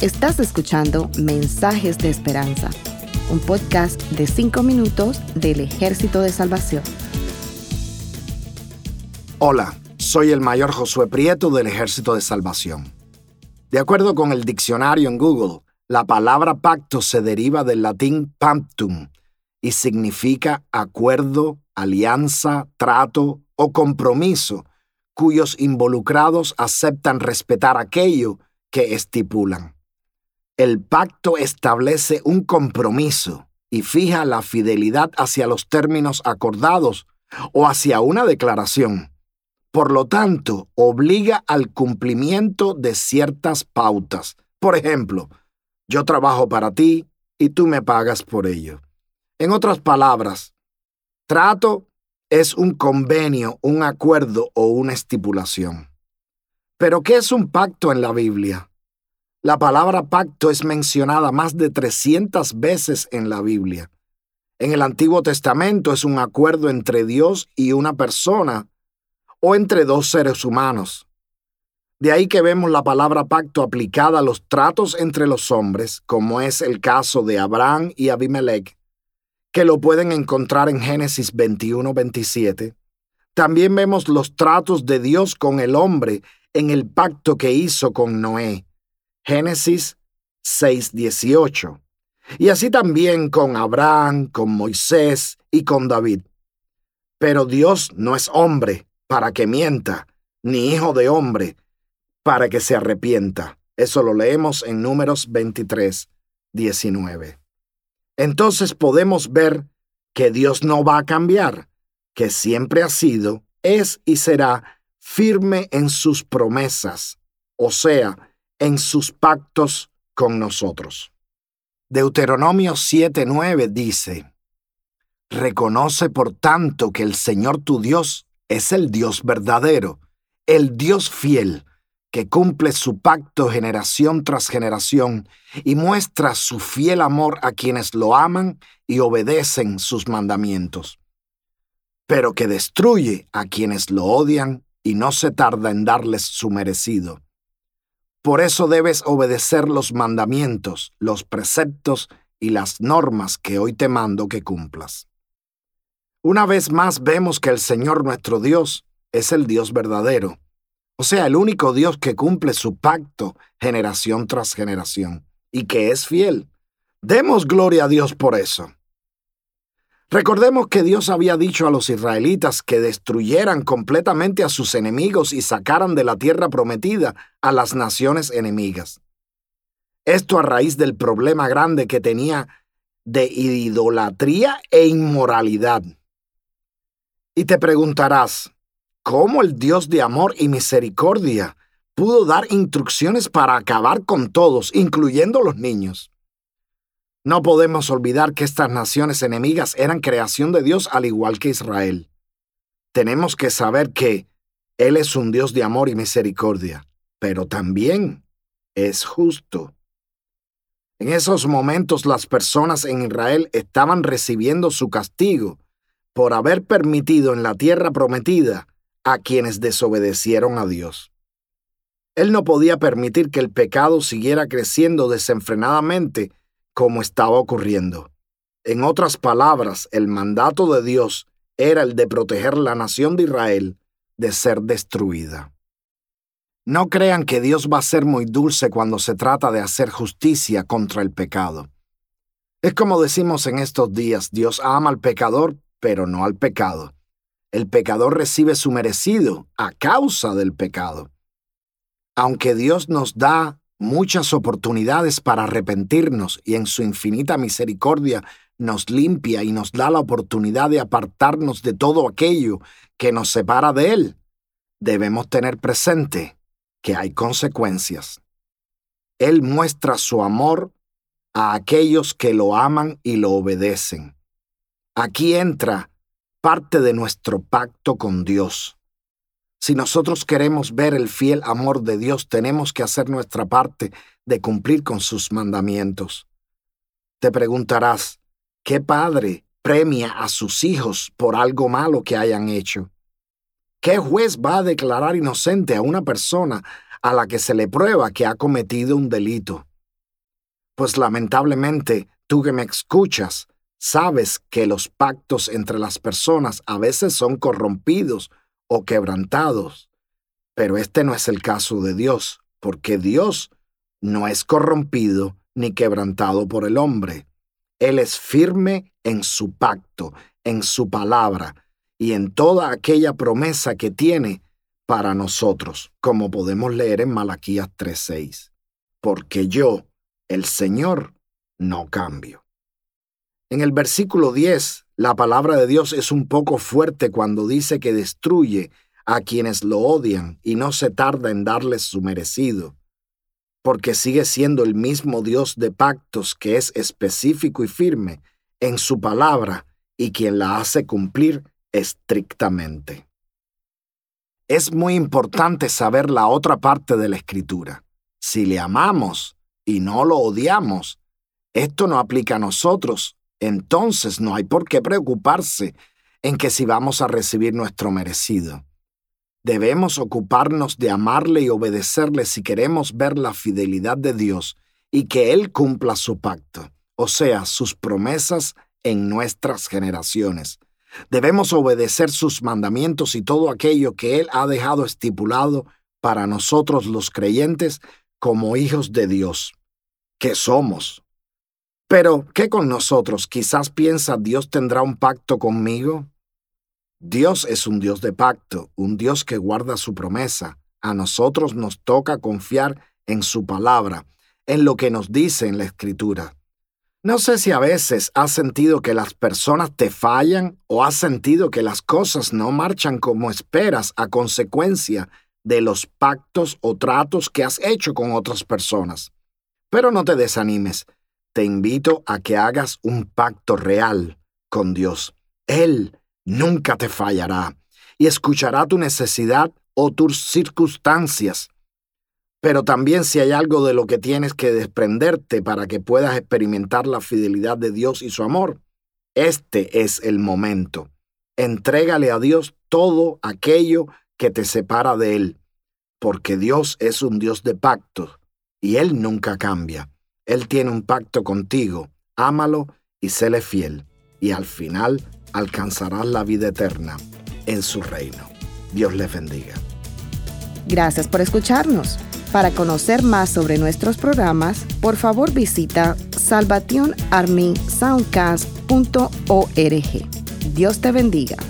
Estás escuchando Mensajes de Esperanza, un podcast de 5 minutos del Ejército de Salvación. Hola, soy el mayor Josué Prieto del Ejército de Salvación. De acuerdo con el diccionario en Google, la palabra pacto se deriva del latín pactum y significa acuerdo, alianza, trato o compromiso, cuyos involucrados aceptan respetar aquello que estipulan. El pacto establece un compromiso y fija la fidelidad hacia los términos acordados o hacia una declaración. Por lo tanto, obliga al cumplimiento de ciertas pautas. Por ejemplo, yo trabajo para ti y tú me pagas por ello. En otras palabras, trato es un convenio, un acuerdo o una estipulación. Pero, ¿qué es un pacto en la Biblia? La palabra pacto es mencionada más de 300 veces en la Biblia. En el Antiguo Testamento es un acuerdo entre Dios y una persona o entre dos seres humanos. De ahí que vemos la palabra pacto aplicada a los tratos entre los hombres, como es el caso de Abraham y Abimelech, que lo pueden encontrar en Génesis 21-27. También vemos los tratos de Dios con el hombre en el pacto que hizo con Noé. Génesis 6-18. Y así también con Abraham, con Moisés y con David. Pero Dios no es hombre para que mienta, ni hijo de hombre para que se arrepienta. Eso lo leemos en Números 23, 19 entonces podemos ver que Dios no va a cambiar, que siempre ha sido, es y será firme en sus promesas, o sea, en sus pactos con nosotros. Deuteronomio 7:9 dice, Reconoce por tanto que el Señor tu Dios es el Dios verdadero, el Dios fiel, que cumple su pacto generación tras generación y muestra su fiel amor a quienes lo aman y obedecen sus mandamientos, pero que destruye a quienes lo odian y no se tarda en darles su merecido. Por eso debes obedecer los mandamientos, los preceptos y las normas que hoy te mando que cumplas. Una vez más vemos que el Señor nuestro Dios es el Dios verdadero o sea, el único Dios que cumple su pacto generación tras generación y que es fiel. Demos gloria a Dios por eso. Recordemos que Dios había dicho a los israelitas que destruyeran completamente a sus enemigos y sacaran de la tierra prometida a las naciones enemigas. Esto a raíz del problema grande que tenía de idolatría e inmoralidad. Y te preguntarás, cómo el Dios de amor y misericordia pudo dar instrucciones para acabar con todos, incluyendo los niños. No podemos olvidar que estas naciones enemigas eran creación de Dios al igual que Israel. Tenemos que saber que Él es un Dios de amor y misericordia, pero también es justo. En esos momentos las personas en Israel estaban recibiendo su castigo por haber permitido en la tierra prometida a quienes desobedecieron a Dios. Él no podía permitir que el pecado siguiera creciendo desenfrenadamente como estaba ocurriendo. En otras palabras, el mandato de Dios era el de proteger la nación de Israel de ser destruida. No crean que Dios va a ser muy dulce cuando se trata de hacer justicia contra el pecado. Es como decimos en estos días, Dios ama al pecador, pero no al pecado el pecador recibe su merecido a causa del pecado. Aunque Dios nos da muchas oportunidades para arrepentirnos y en su infinita misericordia nos limpia y nos da la oportunidad de apartarnos de todo aquello que nos separa de Él, debemos tener presente que hay consecuencias. Él muestra su amor a aquellos que lo aman y lo obedecen. Aquí entra parte de nuestro pacto con Dios. Si nosotros queremos ver el fiel amor de Dios, tenemos que hacer nuestra parte de cumplir con sus mandamientos. Te preguntarás, ¿qué padre premia a sus hijos por algo malo que hayan hecho? ¿Qué juez va a declarar inocente a una persona a la que se le prueba que ha cometido un delito. Pues lamentablemente, tú que me escuchas, sabes que los pactos entre las personas a veces son corrompidos o quebrantados. Pero este no es el caso de Dios, porque Dios no es corrompido ni quebrantado por el hombre. Él es firme en su pacto, en su palabra y en toda aquella promesa que tiene para nosotros, como podemos leer en Malaquías 3:6. Porque yo, el Señor, no cambio. En el versículo 10, la palabra de Dios es un poco fuerte cuando dice que destruye a quienes lo odian y no se tarda en darles su merecido, porque sigue siendo el mismo Dios de pactos que es específico y firme en su palabra y quien la hace cumplir estrictamente. Es muy importante saber la otra parte de la escritura. Si le amamos y no lo odiamos, esto no aplica a nosotros, entonces no hay por qué preocuparse en que si vamos a recibir nuestro merecido. Debemos ocuparnos de amarle y obedecerle si queremos ver la fidelidad de Dios y que Él cumpla su pacto, o sea, sus promesas en nuestras generaciones. Debemos obedecer sus mandamientos y todo aquello que Él ha dejado estipulado para nosotros los creyentes como hijos de Dios, que somos. Pero, ¿qué con nosotros? Quizás piensa Dios tendrá un pacto conmigo. Dios es un Dios de pacto, un Dios que guarda su promesa. A nosotros nos toca confiar en su palabra, en lo que nos dice en la Escritura. No sé si a veces has sentido que las personas te fallan o has sentido que las cosas no marchan como esperas a consecuencia de los pactos o tratos que has hecho con otras personas. Pero no te desanimes. Te invito a que hagas un pacto real con Dios. Él nunca te fallará y escuchará tu necesidad o tus circunstancias pero también si hay algo de lo que tienes que desprenderte para que puedas experimentar la fidelidad de Dios y su amor, este es el momento. Entrégale a Dios todo aquello que te separa de Él, porque Dios es un Dios de pactos y Él nunca cambia. Él tiene un pacto contigo, ámalo y séle fiel, y al final alcanzarás la vida eterna en su reino. Dios les bendiga. Gracias por escucharnos. Para conocer más sobre nuestros programas, por favor visita salvationarmysoundcast.org. Dios te bendiga.